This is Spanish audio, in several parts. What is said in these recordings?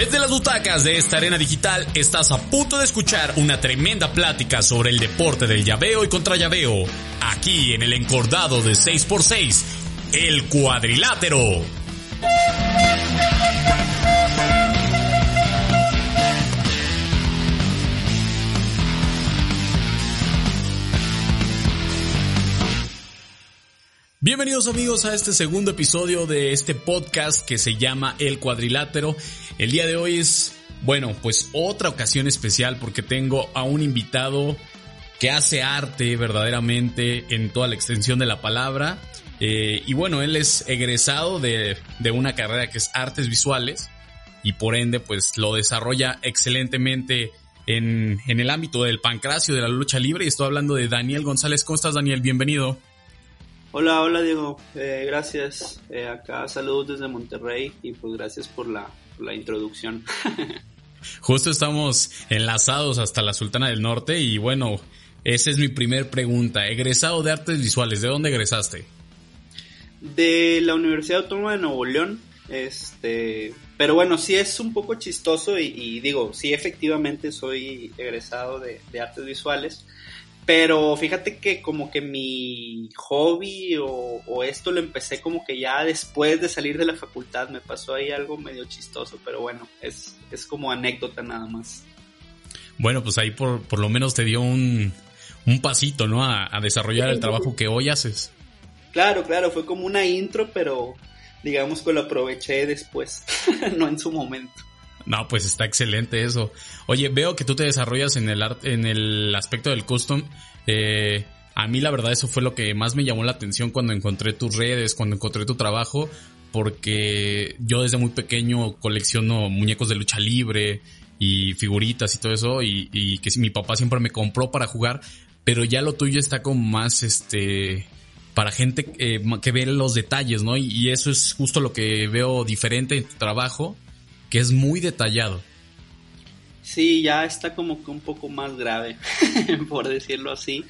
Desde las butacas de esta arena digital estás a punto de escuchar una tremenda plática sobre el deporte del llaveo y contra llaveo, aquí en el encordado de 6x6, el cuadrilátero. Bienvenidos amigos a este segundo episodio de este podcast que se llama El Cuadrilátero. El día de hoy es, bueno, pues otra ocasión especial porque tengo a un invitado que hace arte verdaderamente en toda la extensión de la palabra. Eh, y bueno, él es egresado de, de una carrera que es artes visuales y por ende pues lo desarrolla excelentemente en, en el ámbito del pancracio, de la lucha libre. Y estoy hablando de Daniel González. ¿Cómo estás Daniel? Bienvenido. Hola, hola Diego, eh, gracias. Eh, acá saludos desde Monterrey y pues gracias por la, la introducción. Justo estamos enlazados hasta la Sultana del Norte y bueno, esa es mi primer pregunta. Egresado de artes visuales, ¿de dónde egresaste? De la Universidad Autónoma de Nuevo León, este, pero bueno, sí es un poco chistoso y, digo, sí efectivamente soy egresado de, de artes visuales. Pero fíjate que como que mi hobby o, esto lo empecé como que ya después de salir de la facultad me pasó ahí algo medio chistoso, pero bueno, es, es como anécdota nada más. Bueno, pues ahí por, por lo menos te dio un, pasito, ¿no? A, a desarrollar el trabajo que hoy haces. Claro, claro, fue como una intro, pero digamos que lo aproveché después, no en su momento. No, pues está excelente eso. Oye, veo que tú te desarrollas en el en el aspecto del custom. Eh, a mí la verdad eso fue lo que más me llamó la atención cuando encontré tus redes, cuando encontré tu trabajo, porque yo desde muy pequeño colecciono muñecos de lucha libre y figuritas y todo eso, y, y que mi papá siempre me compró para jugar, pero ya lo tuyo está como más este para gente eh, que ve los detalles, ¿no? y eso es justo lo que veo diferente en tu trabajo que es muy detallado. Sí, ya está como que un poco más grave, por decirlo así.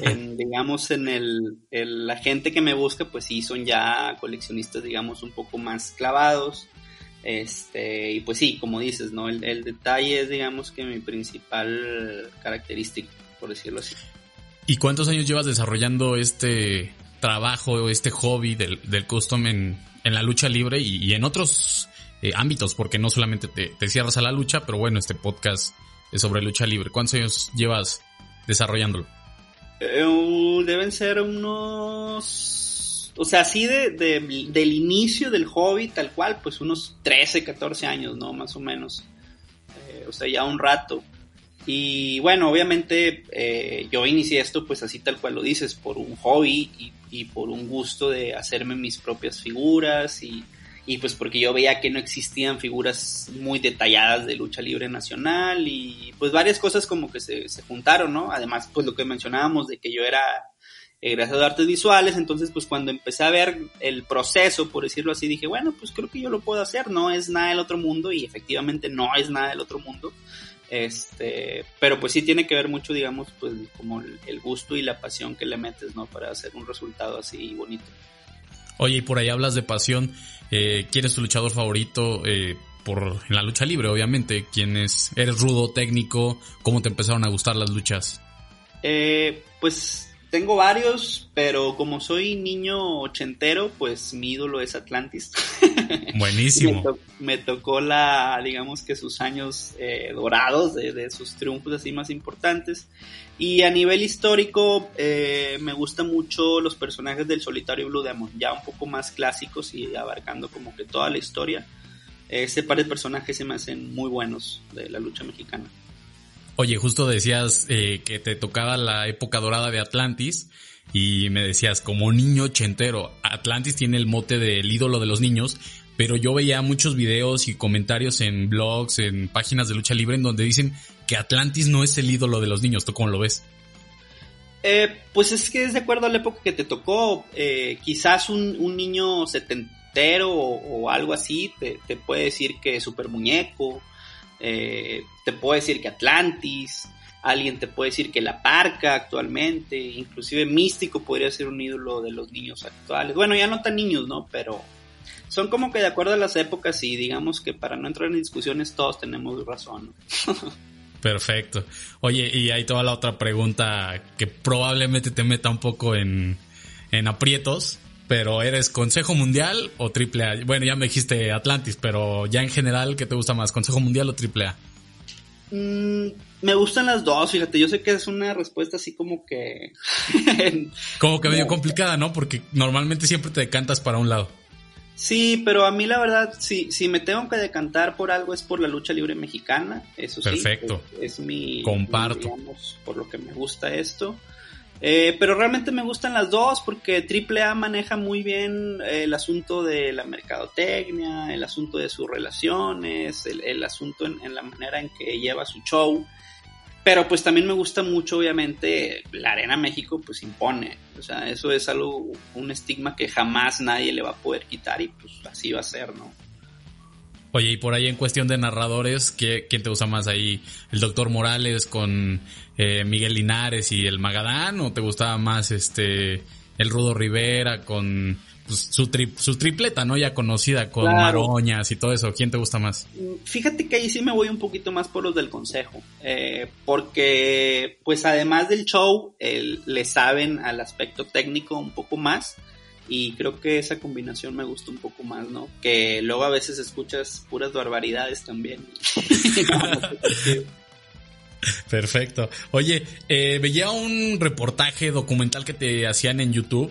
digamos, en el, la gente que me busca, pues sí, son ya coleccionistas, digamos, un poco más clavados. Este, y pues sí, como dices, ¿no? El, detalle es, digamos, que mi principal característica, por decirlo así. ¿Y cuántos años llevas desarrollando este trabajo, este hobby del, del custom en, en la lucha libre y en otros eh, ámbitos, porque no solamente te, cierras a la lucha, pero bueno, este podcast es sobre lucha libre. ¿Cuántos años llevas desarrollándolo? Eh, deben ser unos... O sea, así de, del inicio del hobby, tal cual, pues unos 13, 14 años, ¿no? Más o menos. Eh, o sea, ya un rato. Y bueno, obviamente yo inicié esto pues así tal cual lo dices, por un hobby y, por un gusto de hacerme mis propias figuras y y pues porque yo veía que no existían figuras muy detalladas de lucha libre nacional y pues varias cosas como que se, se juntaron, ¿no? Además, pues lo que mencionábamos de que yo era egresado de artes visuales, entonces pues cuando empecé a ver el proceso, por decirlo así, dije, bueno, pues creo que yo lo puedo hacer, no es nada del otro mundo y efectivamente no es nada del otro mundo. Este, pero pues sí tiene que ver mucho, digamos, pues como el gusto y la pasión que le metes, ¿no? Para hacer un resultado así bonito. Oye, y por ahí hablas de pasión. Eh, ¿Quién es tu luchador favorito? Eh, por en la lucha libre, obviamente. ¿Quién es? ¿Eres rudo, técnico? ¿Cómo te empezaron a gustar las luchas? Eh, pues tengo varios, pero como soy niño ochentero, pues mi ídolo es Atlantis. Buenísimo. me, tocó la, digamos que sus años eh, dorados de, sus triunfos así más importantes. Y a nivel histórico, eh, me gustan mucho los personajes del solitario Blue Demon, ya un poco más clásicos y abarcando como que toda la historia. Ese par de personajes se me hacen muy buenos de la lucha mexicana. Oye, justo decías eh, que te tocaba la época dorada de Atlantis y me decías, como niño ochentero, Atlantis tiene el mote del ídolo de los niños, pero yo veía muchos videos y comentarios en blogs, en páginas de lucha libre, en donde dicen que Atlantis no es el ídolo de los niños. ¿Tú cómo lo ves? Eh, pues es que es de acuerdo a la época que te tocó. Eh, quizás un, niño setentero o, algo así te, puede decir que Super Muñeco eh, te puedo decir que Atlantis, alguien te puede decir que La Parca actualmente, inclusive Místico podría ser un ídolo de los niños actuales. Bueno, ya no tan niños, ¿no? Pero, son como que de acuerdo a las épocas y digamos que para no entrar en discusiones todos tenemos razón. Perfecto. Oye, y hay toda la otra pregunta que probablemente te meta un poco en, en aprietos, pero ¿eres Consejo Mundial o Triple A? Bueno, ya me dijiste Atlantis, pero ya en general, ¿qué te gusta más, Consejo Mundial o Triple A? Mm, me gustan las dos, fíjate, yo sé que es una respuesta así como que... como que medio complicada, ¿no? Porque normalmente siempre te decantas para un lado. Sí, pero a mí la verdad, si, si me tengo que decantar por algo es por la lucha libre mexicana, eso sí. Perfecto. Es, mi... Comparto. digamos, por lo que me gusta esto. Eh, pero realmente me gustan las dos porque AAA maneja muy bien el asunto de la mercadotecnia, el asunto de sus relaciones, el, asunto en, en, la manera en que lleva su show. Pero pues también me gusta mucho, obviamente, la Arena México pues impone. O sea, eso es algo, un estigma que jamás nadie le va a poder quitar y pues así va a ser, ¿no? Oye, y por ahí en cuestión de narradores, ¿quién te usa más ahí? ¿El Doctor Morales con eh, Miguel Linares y el Magadán? ¿O te gustaba más este el Rudo Rivera con pues, su, su tripleta, ¿no? Ya conocida con Maroñas y todo eso. ¿Quién te gusta más? Fíjate que ahí sí me voy un poquito más por los del consejo. Eh, porque, pues además del show, le saben al aspecto técnico un poco más. Y creo que esa combinación me gusta un poco más, ¿no? Que luego a veces escuchas puras barbaridades también. Perfecto. Oye, eh, veía un reportaje documental que te hacían en YouTube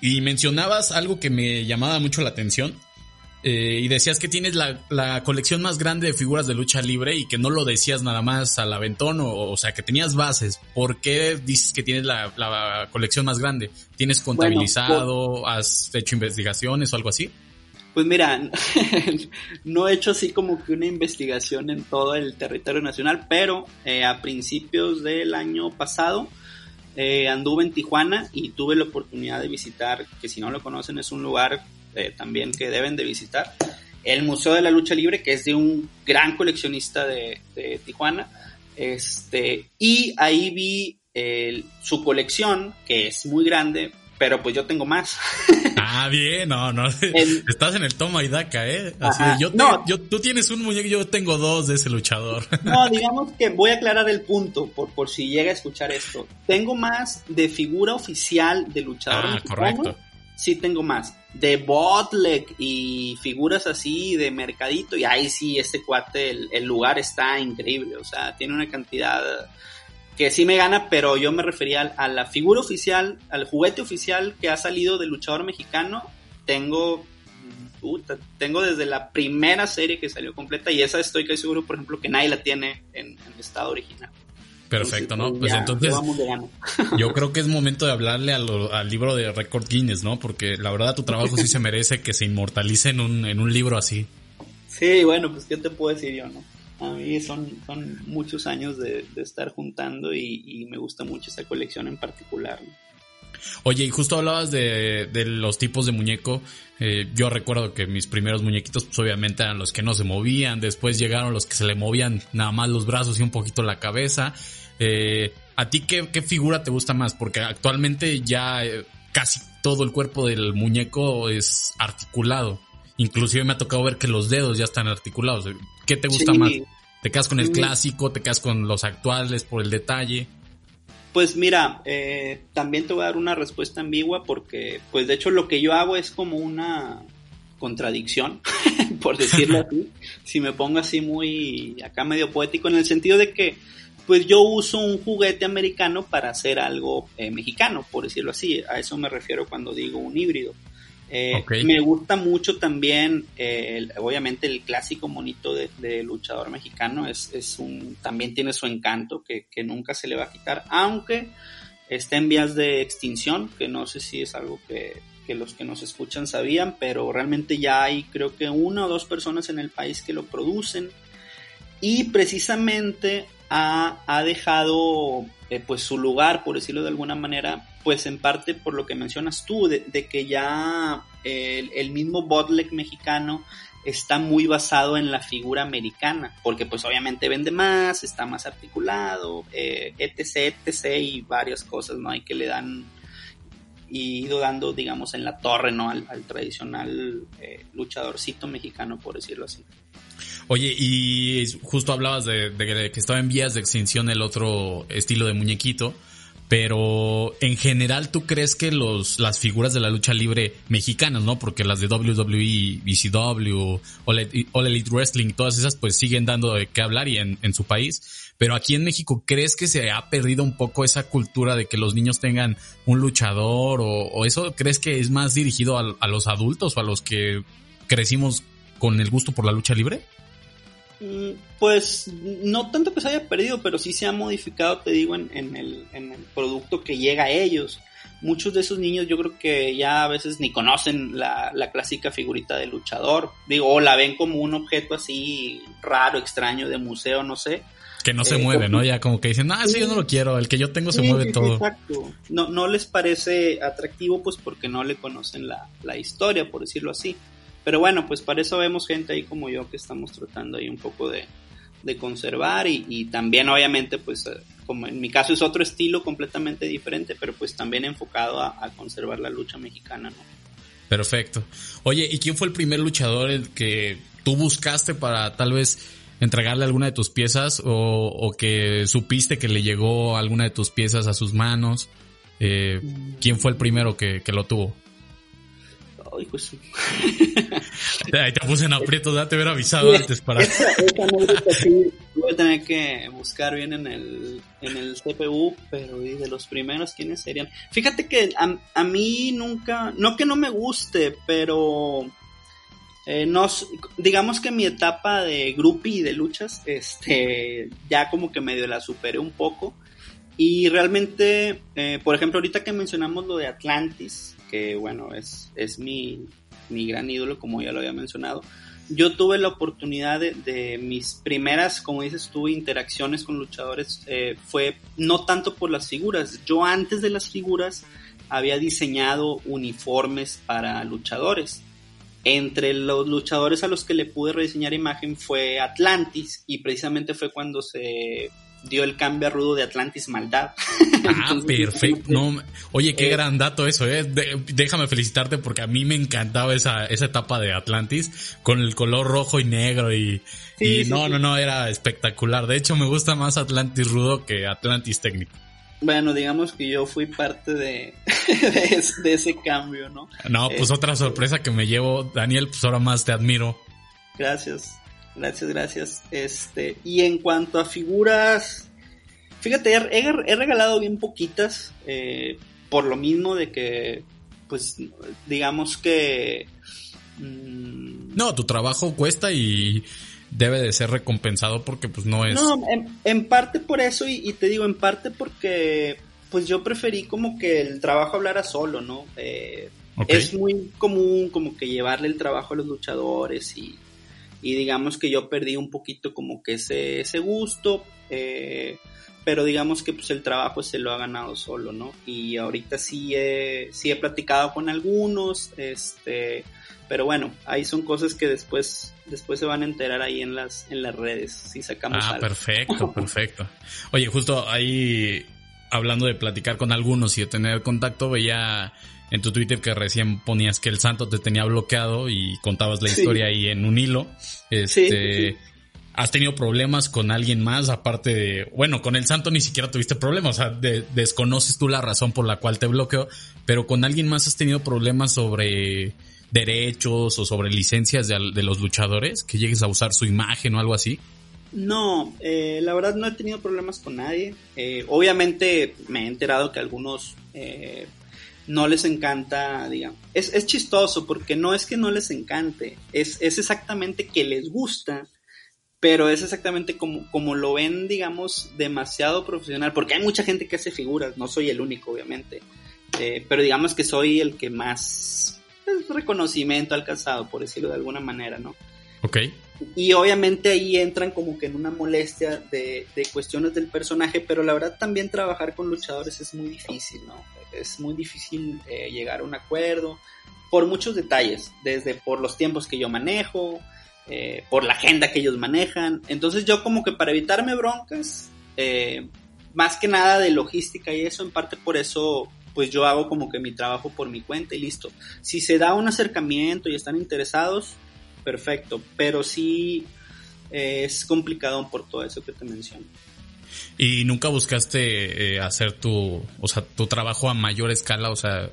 y mencionabas algo que me llamaba mucho la atención. Eh, y decías que tienes la, colección más grande de figuras de lucha libre y que no lo decías nada más al aventón, o, o sea, que tenías bases. ¿Por qué dices que tienes la, colección más grande? ¿Tienes contabilizado? ¿Has hecho investigaciones o algo así? Pues mira, no he hecho así como que una investigación en todo el territorio nacional, pero eh, a principios del año pasado eh, anduve en Tijuana y tuve la oportunidad de visitar, que si no lo conocen es un lugar eh, también que deben de visitar, el Museo de la Lucha Libre, que es de un gran coleccionista de, Tijuana. Este, y ahí vi su colección, que es muy grande, pero pues yo tengo más. Ah, bien, no, no. Estás en el toma y daca, ¿eh? Así yo, yo, tú tienes un muñeco, yo tengo dos de ese luchador. No, digamos que voy a aclarar el punto, por, por si llega a escuchar esto. Tengo más de figura oficial de luchador. Ah, correcto. Sí, tengo más. De Botlek y figuras así de mercadito, y ahí sí, este cuate, el, el lugar está increíble, o sea, tiene una cantidad que sí me gana, pero yo me refería a la figura oficial, al juguete oficial que ha salido del luchador mexicano. Tengo, tengo desde la primera serie que salió completa y esa estoy casi seguro, por ejemplo, que nadie la tiene en, estado original. Perfecto, ¿no? Pues entonces yo creo que es momento de hablarle al libro de Record Guinness, ¿no? Porque la verdad tu trabajo sí se merece que se inmortalice en un, en un libro así. Sí, bueno, pues qué te puedo decir yo, ¿no? A mí son, son muchos años de, estar juntando y, me gusta mucho esa colección en particular. Oye, y justo hablabas de, los tipos de muñeco. Eh, yo recuerdo que mis primeros muñequitos, pues obviamente eran los que no se movían. Después llegaron los que se le movían nada más los brazos y un poquito la cabeza. Eh, ¿A ti qué, figura te gusta más? Porque actualmente ya eh, casi todo el cuerpo del muñeco es articulado. Inclusive me ha tocado ver que los dedos ya están articulados. ¿Qué te gusta más? ¿Te quedas con el clásico? ¿Te quedas con los actuales por el detalle? Pues mira, eh, también te voy a dar una respuesta ambigua porque, pues de hecho lo que yo hago es como una contradicción, por decirlo así, si me pongo así muy acá medio poético, en el sentido de que, pues yo uso un juguete americano para hacer algo eh, mexicano, por decirlo así, a eso me refiero cuando digo un híbrido. Eh, me gusta mucho también, eh, obviamente, el clásico monito de, luchador mexicano. Es, es, un, también tiene su encanto que, nunca se le va a quitar, aunque está en vías de extinción, que no sé si es algo que, los que nos escuchan sabían, pero realmente ya hay creo que una o dos personas en el país que lo producen. Y precisamente ha, ha dejado eh, pues su lugar, por decirlo de alguna manera, pues en parte por lo que mencionas tú, de, que ya el, mismo Botlek mexicano está muy basado en la figura americana, porque pues obviamente vende más, está más articulado, eh, etc, etc, y varias cosas, ¿no? Hay que le dan... y ido dando, digamos, en la torre, ¿no? Al, tradicional eh, luchadorcito mexicano, por decirlo así. Oye, y justo hablabas de, que estaba en vías de extinción el otro estilo de muñequito, pero en general tú crees que los, las figuras de la lucha libre mexicanas, ¿no? Porque las de WWE, BCW, All Elite Wrestling, todas esas pues siguen dando de qué hablar y en su país. Pero aquí en México, ¿crees que se ha perdido un poco esa cultura de que los niños tengan un luchador o, eso? ¿Crees que es más dirigido a, los adultos o a los que crecimos con el gusto por la lucha libre? Mm, pues no tanto que se haya perdido, pero sí se ha modificado, te digo, en, el, producto que llega a ellos. Muchos de esos niños yo creo que ya a veces ni conocen la, clásica figurita de luchador, digo, o la ven como un objeto así raro, extraño de museo, no sé. Que no se eh, mueve, ¿no? Ya como que dicen, ah, sí, yo no lo quiero, el que yo tengo se mueve todo. Exacto. No, no les parece atractivo pues porque no le conocen la, la historia, por decirlo así. Pero bueno, pues para eso vemos gente ahí como yo que estamos tratando ahí un poco de, conservar y, también obviamente pues eh, como en mi caso es otro estilo completamente diferente, pero pues también enfocado a, conservar la lucha mexicana, ¿no? Perfecto. Oye, ¿y quién fue el primer luchador el que tú buscaste para tal vez entregarle alguna de tus piezas o, que supiste que le llegó alguna de tus piezas a sus manos? Eh, ¿Quién fue el primero que, que lo tuvo? Ay, pues. Ahí te puse en aprietos, ya te hubiera avisado antes para. voy a tener que buscar bien en el, en el CPU, pero de los primeros, ¿quiénes serían? Fíjate que a, mí nunca, no que no me guste, pero. Eh, digamos que mi etapa de groupie y de luchas, este, ya como que medio la superé un poco. Y realmente, eh, por ejemplo, ahorita que mencionamos lo de Atlantis, que bueno, es, es mi, gran ídolo, como ya lo había mencionado. Yo tuve la oportunidad de, mis primeras, como dices tú, interacciones con luchadores, eh, fue no tanto por las figuras, yo antes de las figuras había diseñado uniformes para luchadores. Entre los luchadores a los que le pude rediseñar imagen fue Atlantis y precisamente fue cuando se dio el cambio a rudo de Atlantis Maldad. Ah, perfecto. No, oye, qué eh, gran dato eso, eh. déjame felicitarte porque a mí me encantaba esa, esa etapa de Atlantis con el color rojo y negro y, no, no, no, era espectacular. De hecho, me gusta más Atlantis rudo que Atlantis técnico. Bueno, digamos que yo fui parte de, de, ese cambio, ¿no? No, pues otra este, sorpresa que me llevo, Daniel, pues ahora más te admiro. Gracias. Gracias, gracias. Este, y en cuanto a figuras, fíjate, he, regalado bien poquitas, eh, por lo mismo de que, pues, digamos que... Mm, no, tu trabajo cuesta y debe de ser recompensado porque pues no es... No, en, parte por eso y, te digo, en parte porque pues yo preferí como que el trabajo hablara solo, ¿no? Eh, es muy común como que llevarle el trabajo a los luchadores y y digamos que yo perdí un poquito como que ese, ese gusto, eh, pero digamos que pues el trabajo se lo ha ganado solo, ¿no? Y ahorita sí he, sí he platicado con algunos, este, pero bueno, ahí son cosas que después, después se van a enterar ahí en las, en las redes, si sacamos Ah, perfecto, perfecto. Oye, justo ahí, hablando de platicar con algunos y de tener contacto, veía en tu Twitter que recién ponías que el santo te tenía bloqueado y contabas la historia ahí en un hilo. Este, ¿Has tenido problemas con alguien más aparte de, bueno, con el santo ni siquiera tuviste problemas, o sea, desconoces tú la razón por la cual te bloqueó, pero con alguien más has tenido problemas sobre derechos o sobre licencias de, los luchadores, que llegues a usar su imagen o algo así? No, eh, la verdad no he tenido problemas con nadie. Eh, obviamente me he enterado que algunos eh, no les encanta, digamos. Es, es, chistoso porque no es que no les encante, es, es exactamente que les gusta, pero es exactamente como, como lo ven, digamos, demasiado profesional, porque hay mucha gente que hace figuras, no soy el único, obviamente, eh, pero digamos que soy el que más pues, reconocimiento ha alcanzado, por decirlo de alguna manera, ¿no? Ok. Y obviamente ahí entran como que en una molestia de, de, cuestiones del personaje, pero la verdad también trabajar con luchadores es muy difícil, ¿no? Es muy difícil eh, llegar a un acuerdo por muchos detalles, desde por los tiempos que yo manejo, eh, por la agenda que ellos manejan. Entonces yo como que para evitarme broncas, eh, más que nada de logística y eso, en parte por eso pues yo hago como que mi trabajo por mi cuenta y listo. Si se da un acercamiento y están interesados, perfecto, pero sí eh, es complicado por todo eso que te menciono. ¿Y nunca buscaste eh, hacer tu, o sea, tu trabajo a mayor escala? O sea,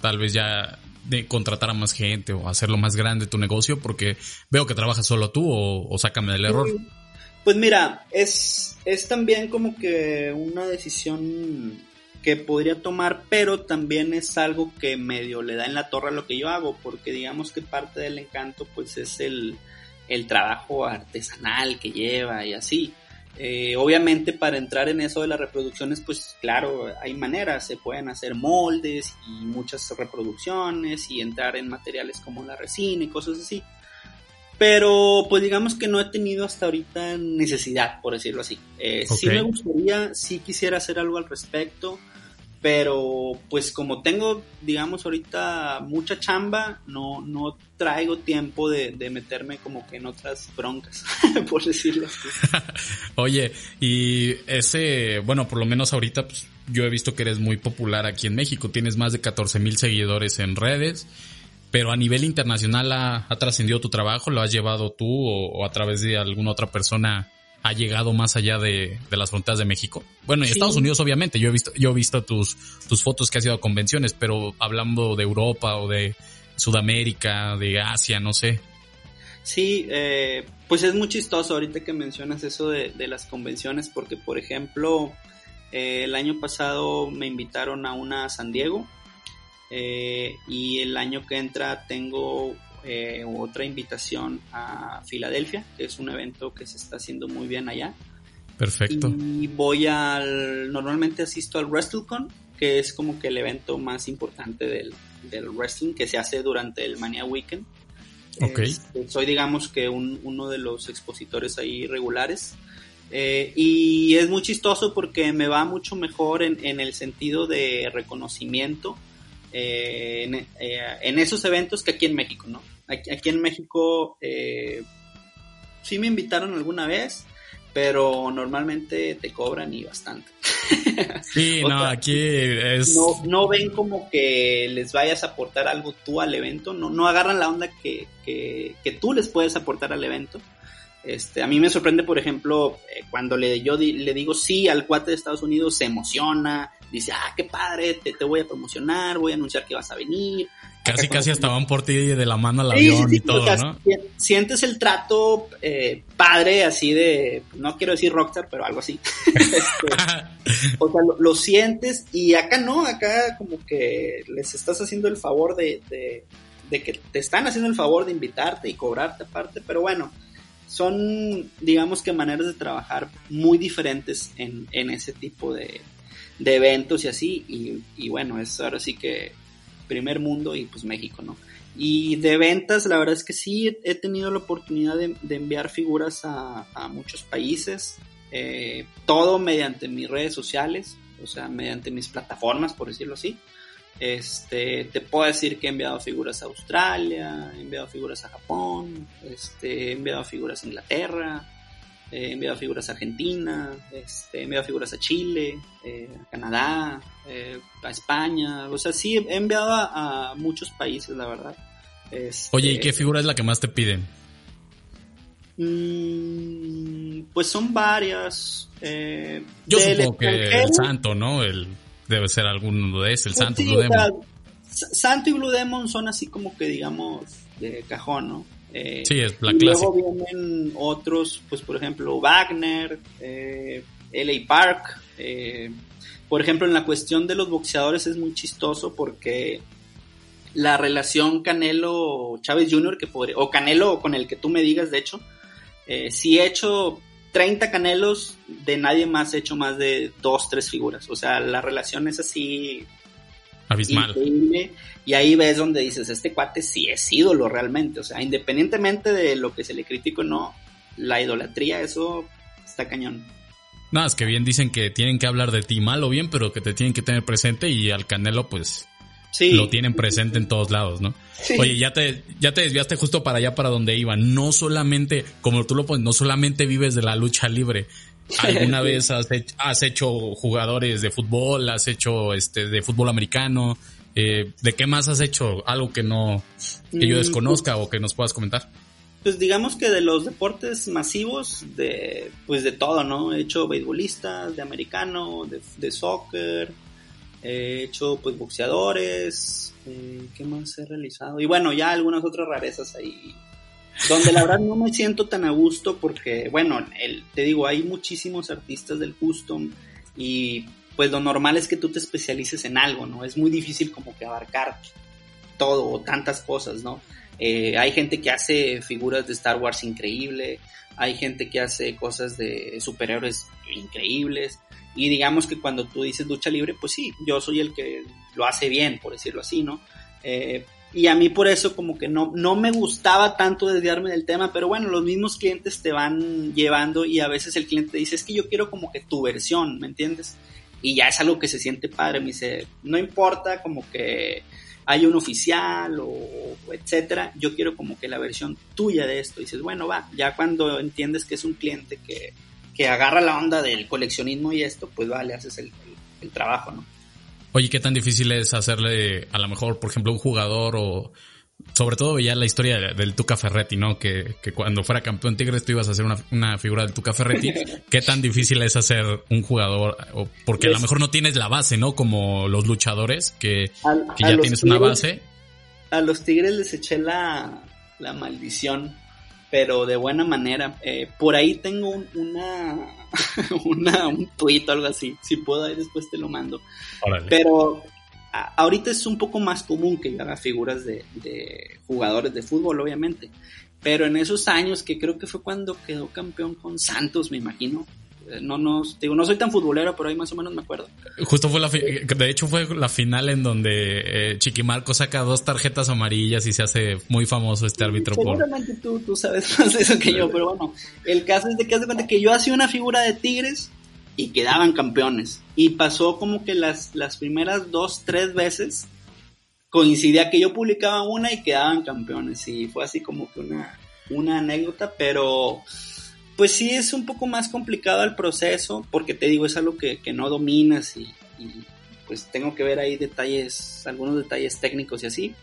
tal vez ya de contratar a más gente o hacerlo más grande tu negocio porque veo que trabajas solo tú o, sácame del error. Pues mira, es, es también como que una decisión que podría tomar, pero también es algo que medio le da en la torre a lo que yo hago, porque digamos que parte del encanto pues es el, el trabajo artesanal que lleva y así. Eh, obviamente para entrar en eso de las reproducciones, pues claro, hay maneras, se pueden hacer moldes y muchas reproducciones y entrar en materiales como la resina y cosas así. Pero pues digamos que no he tenido hasta ahorita necesidad, por decirlo así. Eh, Sí me gustaría, sí quisiera hacer algo al respecto pero pues como tengo, digamos, ahorita mucha chamba, no, no traigo tiempo de, meterme como que en otras broncas, por decirlo así. Oye, y ese, bueno, por lo menos ahorita pues, yo he visto que eres muy popular aquí en México, tienes más de 14 mil seguidores en redes, pero a nivel internacional ha, trascendido tu trabajo, lo has llevado tú o a través de alguna otra persona ha llegado más allá de, las fronteras de México. Bueno, y Estados Unidos obviamente, yo he visto, yo he visto tus, tus fotos que has ido a convenciones, pero hablando de Europa o de Sudamérica, de Asia, no sé. Sí, eh, pues es muy chistoso ahorita que mencionas eso de, las convenciones, porque por ejemplo, eh, el año pasado me invitaron a una San Diego eh, y el año que entra tengo eh, otra invitación a Filadelfia, que es un evento que se está haciendo muy bien allá. Perfecto. Y voy al, normalmente asisto al WrestleCon, que es como que el evento más importante del, del wrestling que se hace durante el Mania Weekend. Ok. Este, soy digamos que uno de los expositores ahí regulares. Eh, y es muy chistoso porque me va mucho mejor en, en el sentido de reconocimiento eh, en, en, esos eventos que aquí en México, ¿no? Aquí, en México eh, sí me invitaron alguna vez, pero normalmente te cobran y bastante. Sí, no, aquí es... No, ven como que les vayas a aportar algo tú al evento, no, no agarran la onda que, que, tú les puedes aportar al evento. Este, a mí me sorprende, por ejemplo, eh, cuando le, yo le digo sí al cuate de Estados Unidos, se emociona, dice, ah, qué padre, te, te voy a promocionar, voy a anunciar que vas a venir, Casi, casi estaban por ti de la mano al avión y todo, ¿no? Sientes el trato eh, padre, así de, no quiero decir rockstar, pero algo así. Este, o sea, lo, sientes y acá no, acá como que les estás haciendo el favor de, de, que te están haciendo el favor de invitarte y cobrarte aparte, pero bueno, son, digamos que maneras de trabajar muy diferentes en, en ese tipo de, de eventos y así, y, y bueno, es ahora sí que primer mundo y pues México, ¿no? Y de ventas, la verdad es que sí, he tenido la oportunidad de, enviar figuras a, muchos países, eh, todo mediante mis redes sociales, o sea, mediante mis plataformas, por decirlo así. Este, te puedo decir que he enviado figuras a Australia, he enviado figuras a Japón, este, he enviado figuras a Inglaterra, he enviado figuras a Argentina, este, he enviado figuras a Chile, eh, a Canadá, eh, a España, o sea, sí, he enviado a, muchos países, la verdad. Este, Oye, ¿y qué figura es la que más te piden? Mm, pues son varias. Eh, Yo supongo que el santo, ¿no? El, debe ser alguno de ese, el pues santo Blue Demon. santo y Blue Demon son así como que digamos de cajón, ¿no? Eh, sí, es la y Luego vienen otros, pues por ejemplo Wagner, eh, LA Park. Eh, por ejemplo, en la cuestión de los boxeadores es muy chistoso porque la relación Canelo Chávez Jr. que podría, o Canelo con el que tú me digas, de hecho, si he hecho 30 Canelos, de nadie más he hecho más de dos, tres figuras. O sea, la relación es así Abismal. y ahí ves donde dices, este cuate sí es ídolo realmente. O sea, independientemente de lo que se le critique o no, la idolatría, eso está cañón. Nada, es que bien dicen que tienen que hablar de ti mal o bien, pero que te tienen que tener presente y al Canelo, pues, sí. lo tienen presente en todos lados, ¿no? Oye, ya te, ya te desviaste justo para allá para donde iba. No solamente, como tú lo pones, no solamente vives de la lucha libre. ¿Alguna vez has hecho, has hecho, jugadores de fútbol, has hecho este de fútbol americano? Eh, ¿De qué más has hecho? Algo que no, que yo mm, desconozca o que nos puedas comentar. Pues digamos que de los deportes masivos, de, pues de todo, ¿no? He hecho beisbolistas, de americano, de, de soccer, he hecho pues boxeadores, eh, ¿qué más he realizado? Y bueno, ya algunas otras rarezas ahí donde la verdad no me siento tan a gusto porque, bueno, el, te digo, hay muchísimos artistas del custom y pues lo normal es que tú te especialices en algo, ¿no? Es muy difícil como que abarcar todo o tantas cosas, ¿no? Eh, hay gente que hace figuras de Star Wars increíble, hay gente que hace cosas de superhéroes increíbles y digamos que cuando tú dices lucha libre, pues sí, yo soy el que lo hace bien, por decirlo así, ¿no? Eh, y a mí por eso como que no, no me gustaba tanto desviarme del tema, pero bueno, los mismos clientes te van llevando y a veces el cliente dice, es que yo quiero como que tu versión, ¿me entiendes? Y ya es algo que se siente padre, me dice, no importa como que hay un oficial o, etcétera, yo quiero como que la versión tuya de esto. Y dices, bueno, va, ya cuando entiendes que es un cliente que, que agarra la onda del coleccionismo y esto, pues vale, haces el, el trabajo, ¿no? Oye, ¿qué tan difícil es hacerle a lo mejor, por ejemplo, un jugador o sobre todo ya la historia del Tuca Ferretti, ¿no? Que, que cuando fuera campeón Tigres tú ibas a hacer una, una, figura del Tuca Ferretti. ¿Qué tan difícil es hacer un jugador? Porque a lo mejor no tienes la base, ¿no? Como los luchadores, que, que ya tienes una base. A los Tigres les eché la, la maldición pero de buena manera. Eh, por ahí tengo una, una, un tweet o algo así. Si puedo, ahí después te lo mando. Pero ahorita es un poco más común que yo haga figuras de, de, jugadores de fútbol, obviamente. Pero en esos años, que creo que fue cuando quedó campeón con Santos, me imagino, no, no, digo, no soy tan futbolero, pero ahí más o menos me acuerdo. Justo fue la, de hecho fue la final en donde eh, Chiquimarco saca dos tarjetas amarillas y se hace muy famoso este árbitro. Seguramente tú, tú sabes más de eso que yo, pero bueno, el caso es de que hace cuenta que yo hacía una figura de Tigres y quedaban campeones. Y pasó como que las, las primeras dos, tres veces coincidía que yo publicaba una y quedaban campeones. Y fue así como que una, una anécdota, pero pues sí es un poco más complicado el proceso, porque te digo, es algo que, no dominas y, pues tengo que ver ahí detalles, algunos detalles técnicos y así.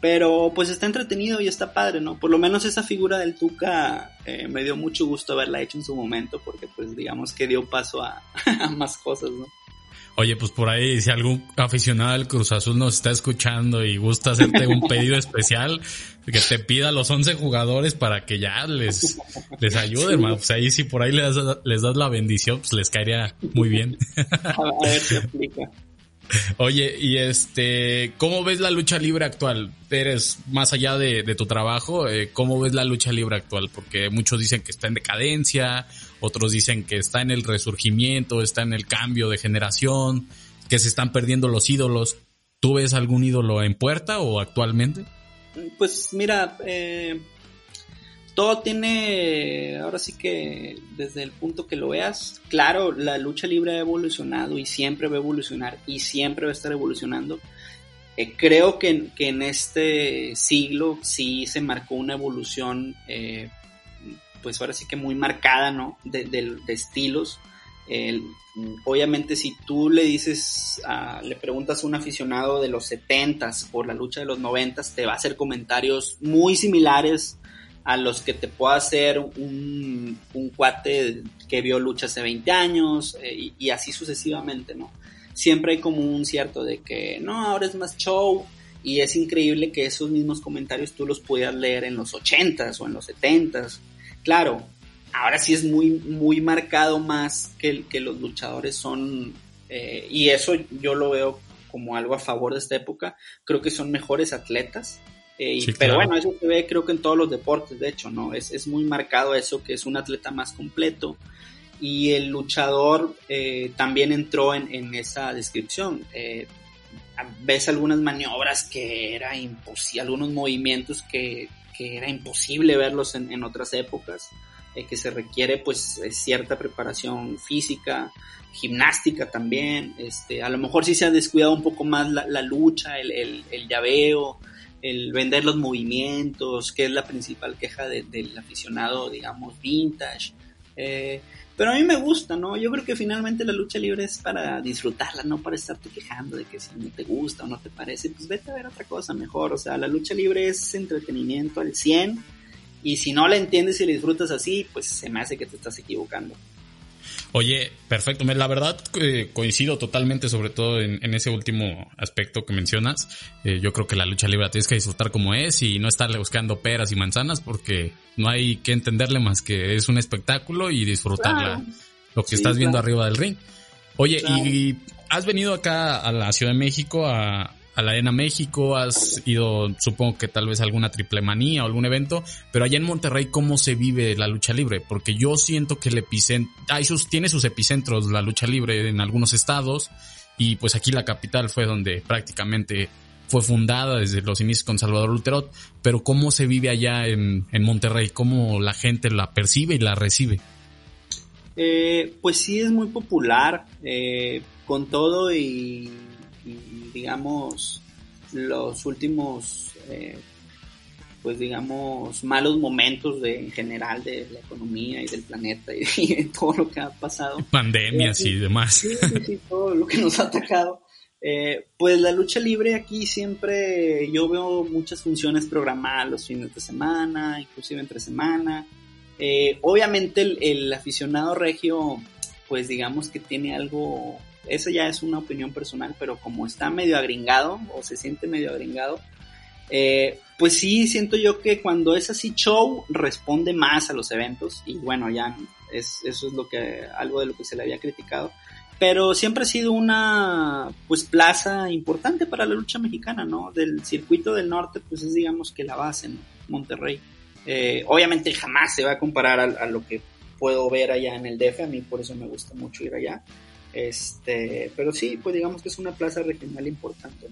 Pero pues está entretenido y está padre, ¿no? Por lo menos esa figura del Tuca eh, me dio mucho gusto haberla hecho en su momento, porque pues digamos que dio paso a más cosas, ¿no? Oye, pues por ahí, si algún aficionado del Cruz Azul nos está escuchando y gusta hacerte un pedido especial, que te pida los 11 jugadores para que ya les, les ayude, hermano. Pues ahí si por ahí les das, les das la bendición, pues les caería muy bien. A ver si aplica. Oye, y este, ¿cómo ves la lucha libre actual? Eres más allá de, tu trabajo, eh, ¿cómo ves la lucha libre actual? Porque muchos dicen que está en decadencia, otros dicen que está en el resurgimiento, está en el cambio de generación, que se están perdiendo los ídolos. ¿Tú ves algún ídolo en puerta o actualmente? Pues mira, eh, todo tiene, ahora sí que desde el punto que lo veas, claro, la lucha libre ha evolucionado y siempre va a evolucionar y siempre va a estar evolucionando. Eh, creo que, en este siglo sí se marcó una evolución, eh, pues ahora sí que muy marcada, ¿no? De, estilos. obviamente si tú le dices, le preguntas a un aficionado de los 70s por la lucha de los 90s, te va a hacer comentarios muy similares a los que te pueda hacer un, cuate que vio lucha hace 20 años eh, y, así sucesivamente, ¿no? Siempre hay como un cierto de que, no, ahora es más show y es increíble que esos mismos comentarios tú los pudieras leer en los 80s o en los 70s. Claro, ahora sí es muy, muy marcado más que, que los luchadores son, eh, y eso yo lo veo como algo a favor de esta época, creo que son mejores atletas, eh, pero bueno, eso se ve creo que en todos los deportes, de hecho, ¿no? Es, es muy marcado eso, que es un atleta más completo. Y el luchador eh, también entró en, en esa descripción. Ves algunas maniobras que era imposible, algunos movimientos que, que era imposible verlos en, en otras épocas, que se requiere pues cierta preparación física, gimnástica también, este, a lo mejor sí se ha descuidado un poco más la, la lucha, el, el, el llaveo, el vender los movimientos, que es la principal queja del aficionado, digamos, vintage. Eh, pero a mí me gusta, ¿no? Yo creo que finalmente la lucha libre es para disfrutarla, no para estarte quejando de que si no te gusta o no te parece, pues vete a ver otra cosa mejor. O sea, la lucha libre es entretenimiento al 100 y si no la entiendes y la disfrutas así, pues se me hace que te estás equivocando. Oye, perfecto. La verdad eh, coincido totalmente, sobre todo en, ese último aspecto que mencionas. Eh, yo creo que la lucha libre tienes que disfrutar como es y no estarle buscando peras y manzanas porque no hay que entenderle más que es un espectáculo y disfrutarla lo que estás viendo arriba del ring. Oye, y has venido acá a la Ciudad de México a, a la Arena México, has ido, supongo que tal vez alguna triple manía o algún evento, pero allá en Monterrey, ¿cómo se vive la lucha libre? Porque yo siento que el epicentro, sus, tiene sus epicentros la lucha libre en algunos estados, y pues aquí la capital fue donde prácticamente fue fundada desde los inicios con Salvador Luterot, pero ¿cómo se vive allá en, Monterrey? ¿Cómo la gente la percibe y la recibe? Eh, pues sí es muy popular, eh, con todo y digamos, los últimos, eh, pues digamos, malos momentos de, en general de la economía y del planeta y, de todo lo que ha pasado. Pandemias y, demás. Sí, sí, todo lo que nos ha atacado. Eh, pues la lucha libre aquí siempre, yo veo muchas funciones programadas los fines de semana, inclusive entre semana. Eh, obviamente el, aficionado regio, pues digamos que tiene algo eso ya es una opinión personal, pero como está medio agringado o se siente medio agringado, eh, pues sí siento yo que cuando es así show responde más a los eventos y bueno, ya es, eso es lo que, algo de lo que se le había criticado. Pero siempre ha sido una pues plaza importante para la lucha mexicana, ¿no? Del circuito del norte, pues es digamos que la base, ¿no? Monterrey. Eh, obviamente jamás se va a comparar a, lo que puedo ver allá en el DF, a mí por eso me gusta mucho ir allá. Este, pero sí, pues digamos que es una plaza regional importante.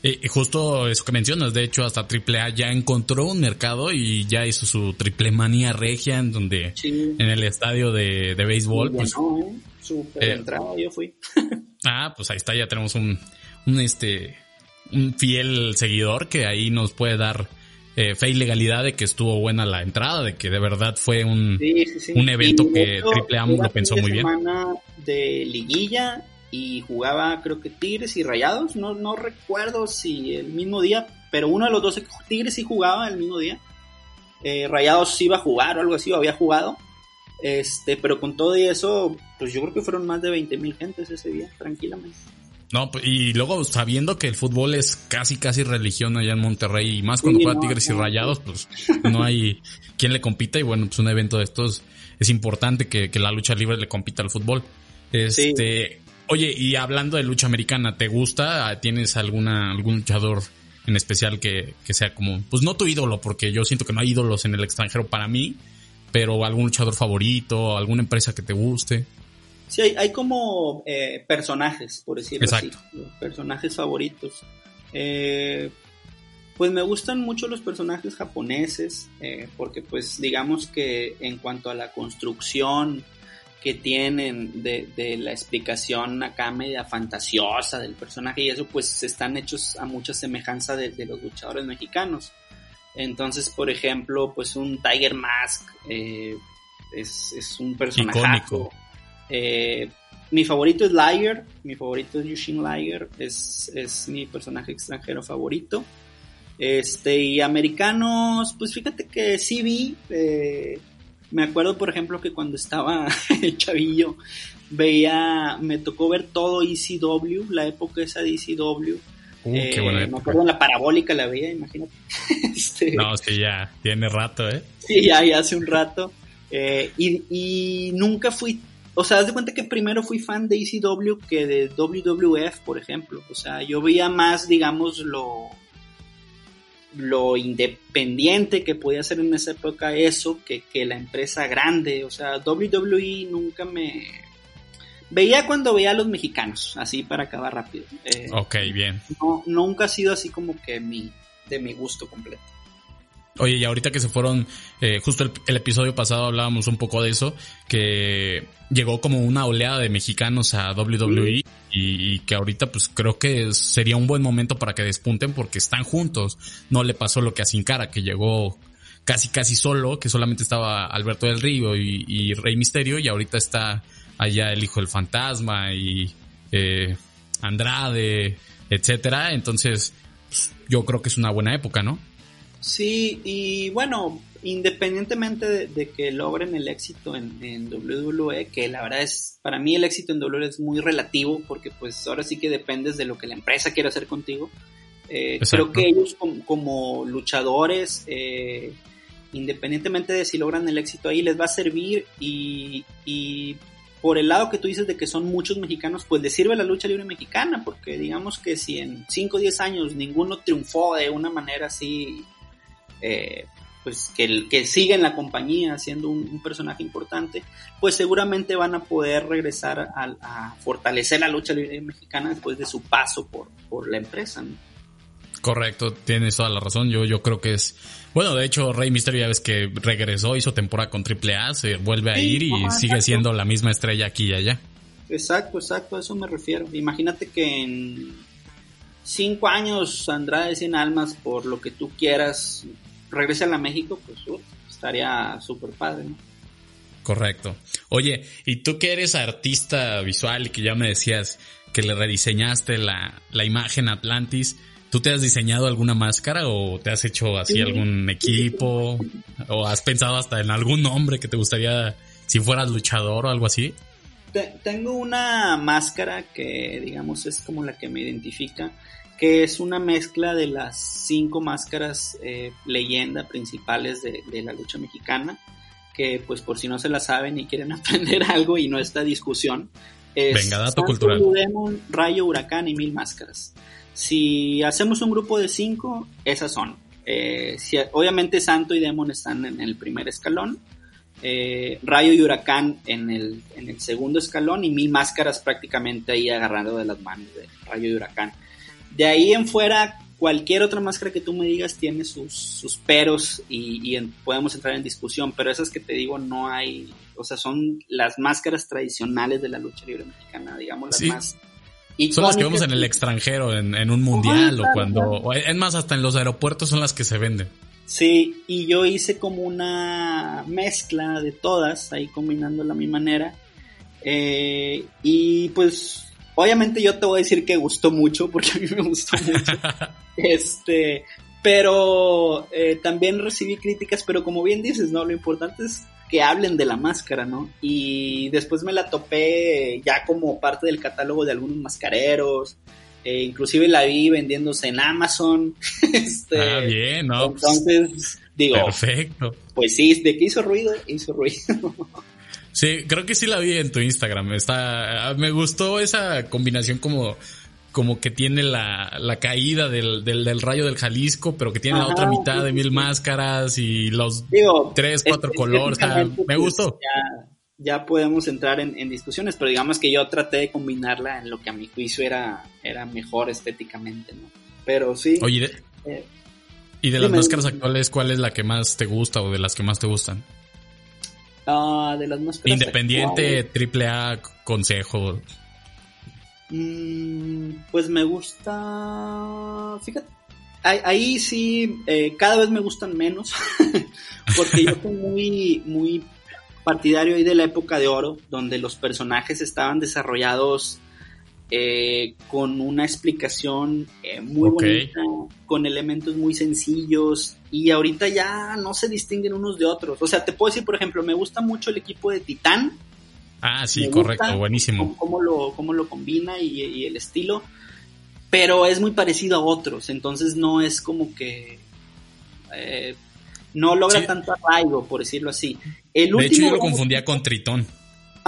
Y justo eso que mencionas, de hecho hasta AAA ya encontró un mercado y ya hizo su triple manía regia en donde en el estadio de, de béisbol. pues, ¿eh? Super eh, entrada, yo fui. ah, pues ahí está, ya tenemos un, un este un fiel seguidor que ahí nos puede dar eh, fe y legalidad de que estuvo buena la entrada, de que de verdad fue un, un evento que Triple A lo pensó muy bien. de liguilla y jugaba creo que Tigres y Rayados, no, no recuerdo si el mismo día, pero uno de los dos Tigres sí jugaba el mismo día. Eh, Rayados iba a jugar o algo así, o había jugado. Este, pero con todo y eso, pues yo creo que fueron más de 20 mil gentes ese día, tranquilamente. No, pues, y luego sabiendo que el fútbol es casi, casi religión allá en Monterrey, y más cuando juega Tigres y Rayados, pues no hay quien le compita, y bueno, pues un evento de estos es importante que, la lucha libre le compita al fútbol. Este, oye, y hablando de lucha americana, ¿te gusta? ¿Tienes alguna, algún luchador en especial que, que sea como, pues no tu ídolo, porque yo siento que no hay ídolos en el extranjero para mí, pero algún luchador favorito, alguna empresa que te guste? Sí, hay, como eh, personajes, por decirlo así. Personajes favoritos. Eh, pues me gustan mucho los personajes japoneses, eh, porque pues digamos que en cuanto a la construcción que tienen de, la explicación acá media fantasiosa del personaje y eso pues están hechos a mucha semejanza de, los luchadores mexicanos. Entonces, por ejemplo, pues un Tiger Mask es, es, un personaje icónico eh, mi favorito es Liger, mi favorito es Yushin Liger, es, es mi personaje extranjero favorito. Este, y americanos, pues fíjate que sí vi, eh, me acuerdo por ejemplo que cuando estaba el chavillo, veía, me tocó ver todo ECW, la época esa de ECW. Uh, qué buena eh, me acuerdo en la parabólica la veía, imagínate. este, no, que ya tiene rato, ¿eh? Sí, ya, ya hace un rato. y, y, nunca fui o sea, haz de cuenta que primero fui fan de ECW que de WWF, por ejemplo. O sea, yo veía más, digamos, lo, lo independiente que podía ser en esa época eso que, que la empresa grande. O sea, WWE nunca me... Veía cuando veía a los mexicanos, así para acabar rápido. Eh, ok, bien. No, nunca ha sido así como que mi, de mi gusto completo. Oye, y ahorita que se fueron, eh, justo el, episodio pasado hablábamos un poco de eso, que llegó como una oleada de mexicanos a WWE y, que ahorita pues creo que sería un buen momento para que despunten porque están juntos. No le pasó lo que a Sin Cara, que llegó casi casi solo, que solamente estaba Alberto del Río y, Rey Misterio, y ahorita está allá el hijo del fantasma y eh, Andrade, etcétera. Entonces, pues, yo creo que es una buena época, ¿no? Sí, y bueno, independientemente de, que logren el éxito en, WWE, que la verdad es, para mí el éxito en WWE es muy relativo, porque pues ahora sí que dependes de lo que la empresa quiere hacer contigo. Eh, creo que ellos como, luchadores, eh, independientemente de si logran el éxito ahí, les va a servir y, por el lado que tú dices de que son muchos mexicanos, pues les sirve la lucha libre mexicana, porque digamos que si en 5 o 10 años ninguno triunfó de una manera así, eh, pues que, que sigue en la compañía siendo un, personaje importante, pues seguramente van a poder regresar a, a, fortalecer la lucha libre mexicana después de su paso por, por la empresa. Correcto, tienes toda la razón. Yo, yo creo que es. Bueno, de hecho, Rey Mysterio ya ves que regresó, hizo temporada con AAA, se vuelve a ir y sigue siendo la misma estrella aquí y allá. Exacto, exacto, a eso me refiero. Imagínate que en cinco años Andrade sin almas, por lo que tú quieras, regrese a México, pues estaría súper padre, ¿no? Correcto. Oye, y tú que eres artista visual y que ya me decías que le rediseñaste la, la imagen Atlantis, ¿Tú te has diseñado alguna máscara o te has hecho así algún equipo? ¿O has pensado hasta en algún nombre que te gustaría si fueras luchador o algo así? Tengo una máscara que digamos es como la que me identifica, que es una mezcla de las cinco máscaras eh, leyenda principales de, la lucha mexicana, que pues por si no se la saben y quieren aprender algo y no esta discusión, es Venga, dato cultural. Demon, Rayo, Huracán y Mil Máscaras. Si hacemos un grupo de cinco, esas son. Eh, obviamente Santo y Demon están en el primer escalón. Eh, Rayo y Huracán en el, en el segundo escalón y Mil Máscaras prácticamente ahí agarrando de las manos de Rayo y Huracán. De ahí en fuera, cualquier otra máscara que tú me digas tiene sus, sus peros y, podemos entrar en discusión, pero esas que te digo no hay, o sea, son las máscaras tradicionales de la lucha libre mexicana, digamos, las más son las que vemos en el extranjero, en, un mundial o cuando... es más, hasta en los aeropuertos son las que se venden. Sí, y yo hice como una mezcla de todas, ahí combinándola a mi manera. Eh, y pues, obviamente yo te voy a decir que gustó mucho, porque a mí me gustó mucho. este, pero eh, también recibí críticas, pero como bien dices, ¿no? Lo importante es que hablen de la máscara, ¿no? Y después me la topé ya como parte del catálogo de algunos mascareros. Eh, inclusive la vi vendiéndose en Amazon. este, ah, bien, ¿no? Entonces, digo. Perfecto. Pues sí, de que hizo ruido, hizo ruido. sí, creo que sí la vi en tu Instagram. Está, me gustó esa combinación como como que tiene la, la caída del, del, rayo del Jalisco, pero que tiene la otra mitad de mil máscaras y los tres, cuatro colores. me pues, gustó. Ya, podemos entrar en, discusiones, pero digamos que yo traté de combinarla en lo que a mi juicio era, era mejor estéticamente, ¿no? Pero sí. Oye, eh, ¿y de las máscaras actuales cuál es la que más te gusta o de las que más te gustan? Ah, de las máscaras Independiente, triple A, consejo. Mm, pues me gusta. Fíjate. Ahí, sí, eh, cada vez me gustan menos. porque yo soy muy, muy partidario ahí de la época de oro, donde los personajes estaban desarrollados eh, con una explicación eh, muy bonita, con elementos muy sencillos, y ahorita ya no se distinguen unos de otros. O sea, te puedo decir, por ejemplo, me gusta mucho el equipo de Titán, Ah, sí, correcto, buenísimo. Cómo, lo, cómo lo combina y, el estilo, pero es muy parecido a otros, entonces no es como que... Eh, no logra tanto arraigo, por decirlo así. El de hecho, yo lo confundía con Tritón.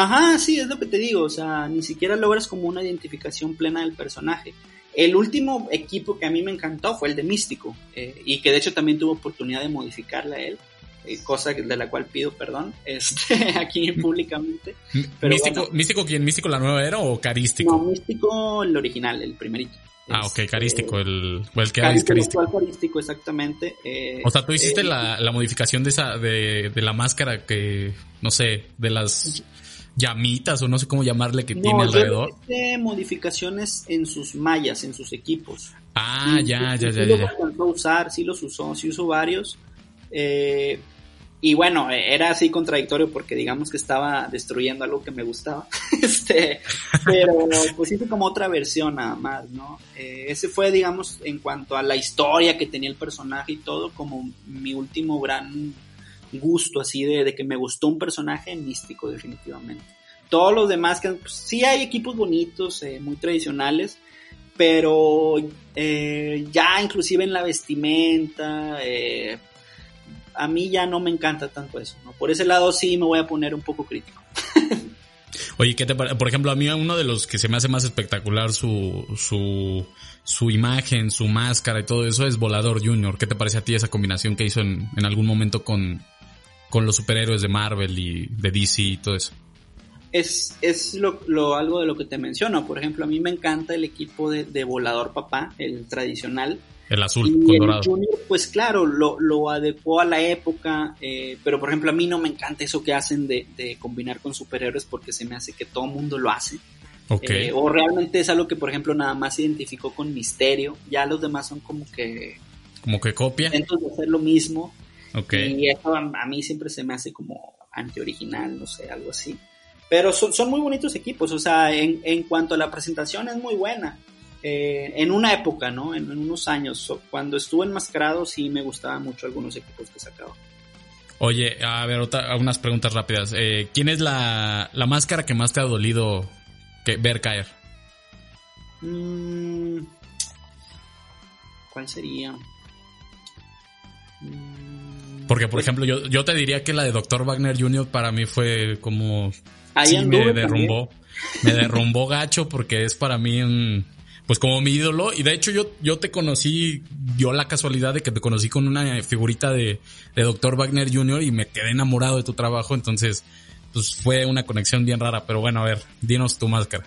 Ajá, sí, es lo que te digo, o sea, ni siquiera logras como una identificación plena del personaje. El último equipo que a mí me encantó fue el de Místico, eh, y que de hecho también tuve oportunidad de modificarla a él. Eh, cosa de la cual pido perdón este, aquí públicamente. ¿Místico, ¿Místico quién? ¿Místico la nueva era o Carístico? No, Místico el original, el primerito. Ah, ok, Carístico, el, el que carístico. Carístico. carístico, exactamente. Eh, o sea, tú hiciste eh, la, la, modificación de esa, de, de, la máscara que, no sé, de las llamitas o no sé cómo llamarle que tiene alrededor. Hice modificaciones en sus mallas, en sus equipos. Ah, ya, ya, ya, sí, ya. Los usar, sí los usó, sí usó varios Eh, y bueno, era así contradictorio porque digamos que estaba destruyendo algo que me gustaba. este, pero pues hice como otra versión nada más, ¿no? Eh, ese fue, digamos, en cuanto a la historia que tenía el personaje y todo, como mi último gran gusto así de, de que me gustó un personaje místico definitivamente. Todos los demás, que pues, sí hay equipos bonitos, eh, muy tradicionales, pero eh, ya inclusive en la vestimenta, eh, a mí ya no me encanta tanto eso, ¿no? Por ese lado sí me voy a poner un poco crítico. Oye, ¿qué te Por ejemplo, a mí uno de los que se me hace más espectacular su, su, su imagen, su máscara y todo eso es Volador Junior. ¿Qué te parece a ti esa combinación que hizo en, en algún momento con, con los superhéroes de Marvel y de DC y todo eso? Es, es lo, lo, algo de lo que te menciono. Por ejemplo, a mí me encanta el equipo de, de Volador Papá, el tradicional el azul y con dorado. Junior, pues claro, lo, lo adecuó a la época, eh, pero por ejemplo a mí no me encanta eso que hacen de, de combinar con superhéroes porque se me hace que todo el mundo lo hace. Okay. Eh, o realmente es algo que por ejemplo nada más se identificó con Misterio, ya los demás son como que... Como que copia. Intentos de hacer lo mismo. Okay. Y eso a, a mí siempre se me hace como anti-original, no sé, algo así. Pero son, son, muy bonitos equipos, o sea, en, en, cuanto a la presentación es muy buena. Eh, en una época, ¿no? En, en, unos años, cuando estuve enmascarado sí me gustaban mucho algunos equipos que sacaba. Oye, a ver, otra, unas preguntas rápidas. Eh, ¿Quién es la, la, máscara que más te ha dolido que, ver caer? Mm, ¿Cuál sería? Mm, Porque, por ejemplo, yo, yo te diría que la de Dr. Wagner Jr. para mí fue como... Ahí sí, me derrumbó. También. Me derrumbó gacho porque es para mí un pues como mi ídolo. Y de hecho yo, yo te conocí, dio la casualidad de que te conocí con una figurita de, de Dr. Wagner Jr. y me quedé enamorado de tu trabajo. Entonces, pues fue una conexión bien rara. Pero bueno, a ver, dinos tu máscara.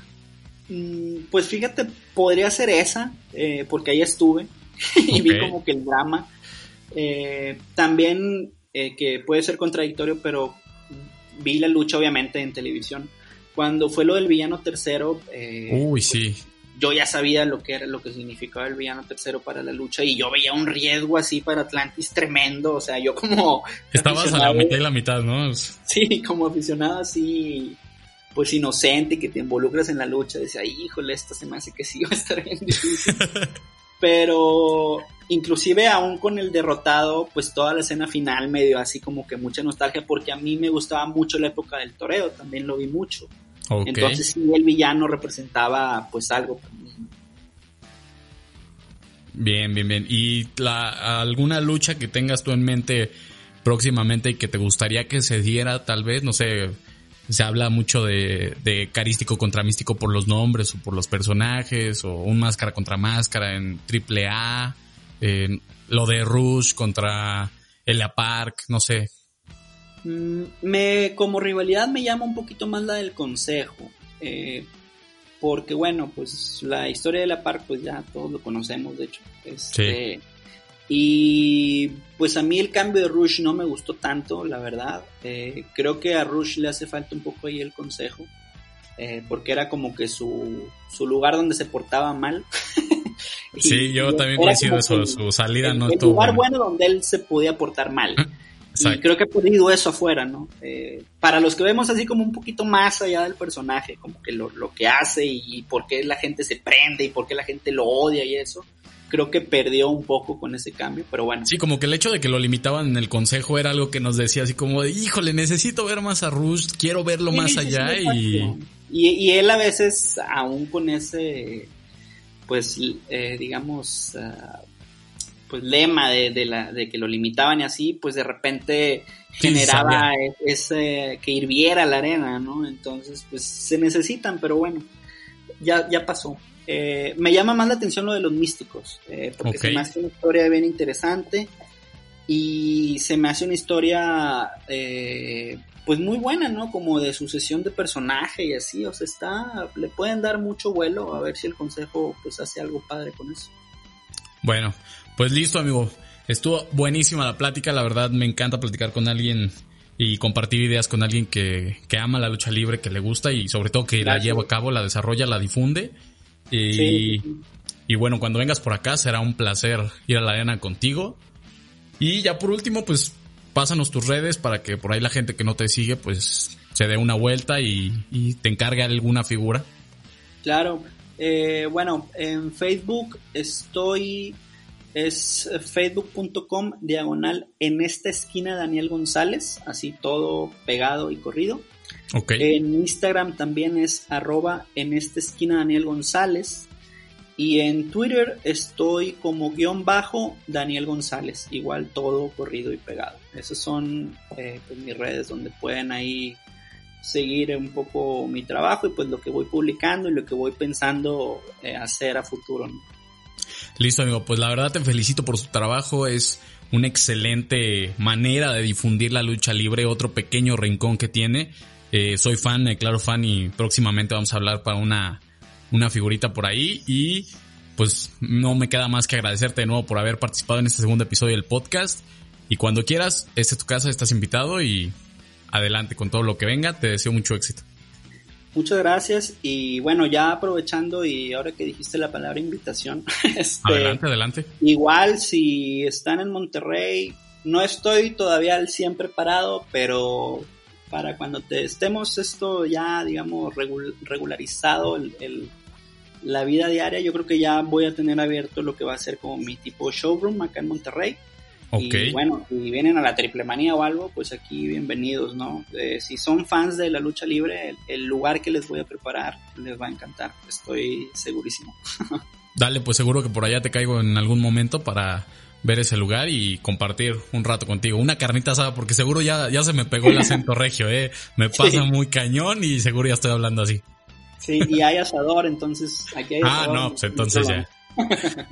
Pues fíjate, podría ser esa, eh, porque ahí estuve y okay. vi como que el drama. Eh, también, eh, que puede ser contradictorio, pero vi la lucha obviamente en televisión. Cuando fue lo del villano tercero, eh, Uy, sí yo ya sabía lo que era lo que significaba el villano tercero para la lucha y yo veía un riesgo así para Atlantis tremendo, o sea, yo como estabas a la mitad y la mitad, ¿no? Sí, como aficionado así pues inocente que te involucras en la lucha, decía, híjole, esto se me hace que sí va a estar bien difícil. Pero inclusive aún con el derrotado, pues toda la escena final me dio así como que mucha nostalgia porque a mí me gustaba mucho la época del toreo, también lo vi mucho. Okay. Entonces sí, el villano representaba pues algo. Bien, bien, bien. ¿Y la, alguna lucha que tengas tú en mente próximamente y que te gustaría que se diera tal vez? No sé, se habla mucho de, de carístico contra místico por los nombres o por los personajes o un máscara contra máscara en triple A, eh, lo de Rush contra Elia Park, no sé, Mm, me, como rivalidad me llama un poquito más la del consejo. Eh, porque bueno, pues la historia de la park pues ya todos lo conocemos, de hecho. Este, sí. Y pues a mí el cambio de Rush no me gustó tanto, la verdad. Eh, creo que a Rush le hace falta un poco ahí el consejo. Eh, porque era como que su, su lugar donde se portaba mal. y, sí, yo también coincido eso, su salida el, no el estuvo lugar bueno donde él se podía portar mal. Exacto. Y creo que ha podido eso afuera, ¿no? Eh, para los que vemos así como un poquito más allá del personaje, como que lo, lo, que hace y por qué la gente se prende y por qué la gente lo odia y eso, creo que perdió un poco con ese cambio, pero bueno. Sí, como que el hecho de que lo limitaban en el consejo era algo que nos decía así como de, híjole, necesito ver más a Rush, quiero verlo sí, más allá y... y... y... él a veces, aún con ese, pues, eh, digamos... Uh, pues lema de, de, la, de que lo limitaban y así, pues de repente generaba ese que hirviera la arena, ¿no? Entonces, pues se necesitan, pero bueno, ya, ya pasó. Eh, me llama más la atención lo de los místicos, eh, porque okay. se me hace una historia bien interesante y se me hace una historia eh, pues muy buena, ¿no? Como de sucesión de personaje y así, o sea, está, le pueden dar mucho vuelo a ver si el consejo pues hace algo padre con eso. Bueno, pues listo, amigo. Estuvo buenísima la plática, la verdad me encanta platicar con alguien y compartir ideas con alguien que, que ama la lucha libre, que le gusta y sobre todo que Gracias. la lleva a cabo, la desarrolla, la difunde. Y, sí. y bueno, cuando vengas por acá será un placer ir a la arena contigo. Y ya por último, pues pásanos tus redes para que por ahí la gente que no te sigue, pues se dé una vuelta y, te encargue alguna figura. Claro, eh, bueno, en Facebook estoy, es facebook.com diagonal en esta esquina Daniel González, así todo pegado y corrido. Okay. En Instagram también es arroba en esta esquina Daniel González. Y en Twitter estoy como guion bajo Daniel González, igual todo corrido y pegado. Esas son eh, pues, mis redes donde pueden ahí seguir un poco mi trabajo y pues lo que voy publicando y lo que voy pensando eh, hacer a futuro. Listo amigo, pues la verdad te felicito por su trabajo, es una excelente manera de difundir la lucha libre, otro pequeño rincón que tiene. Eh, soy fan, claro fan y próximamente vamos a hablar para una una figurita por ahí y pues no me queda más que agradecerte de nuevo por haber participado en este segundo episodio del podcast y cuando quieras, esta es tu casa, estás invitado y adelante con todo lo que venga, te deseo mucho éxito. Muchas gracias y bueno, ya aprovechando y ahora que dijiste la palabra invitación, este, adelante, adelante. Igual si están en Monterrey, no estoy todavía al 100 preparado, pero para cuando te estemos esto ya, digamos, regularizado el la vida diaria, yo creo que ya voy a tener abierto lo que va a ser como mi tipo showroom acá en Monterrey. Y bueno, si vienen a la triple manía o algo, pues aquí bienvenidos, ¿no? Eh, si son fans de la lucha libre, el, lugar que les voy a preparar les va a encantar, estoy segurísimo. Dale, pues seguro que por allá te caigo en algún momento para ver ese lugar y compartir un rato contigo. Una carnita asada, porque seguro ya, ya se me pegó el acento regio, ¿eh? Me pasa muy cañón y seguro ya estoy hablando así. Sí, y hay asador, entonces aquí hay Ah, no, pues entonces ya.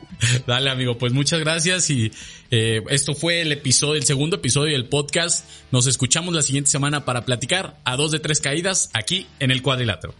Dale, amigo, pues muchas gracias y eh, esto fue el episodio, el segundo episodio del podcast. Nos escuchamos la siguiente semana para platicar a dos de tres caídas aquí en el cuadrilátero.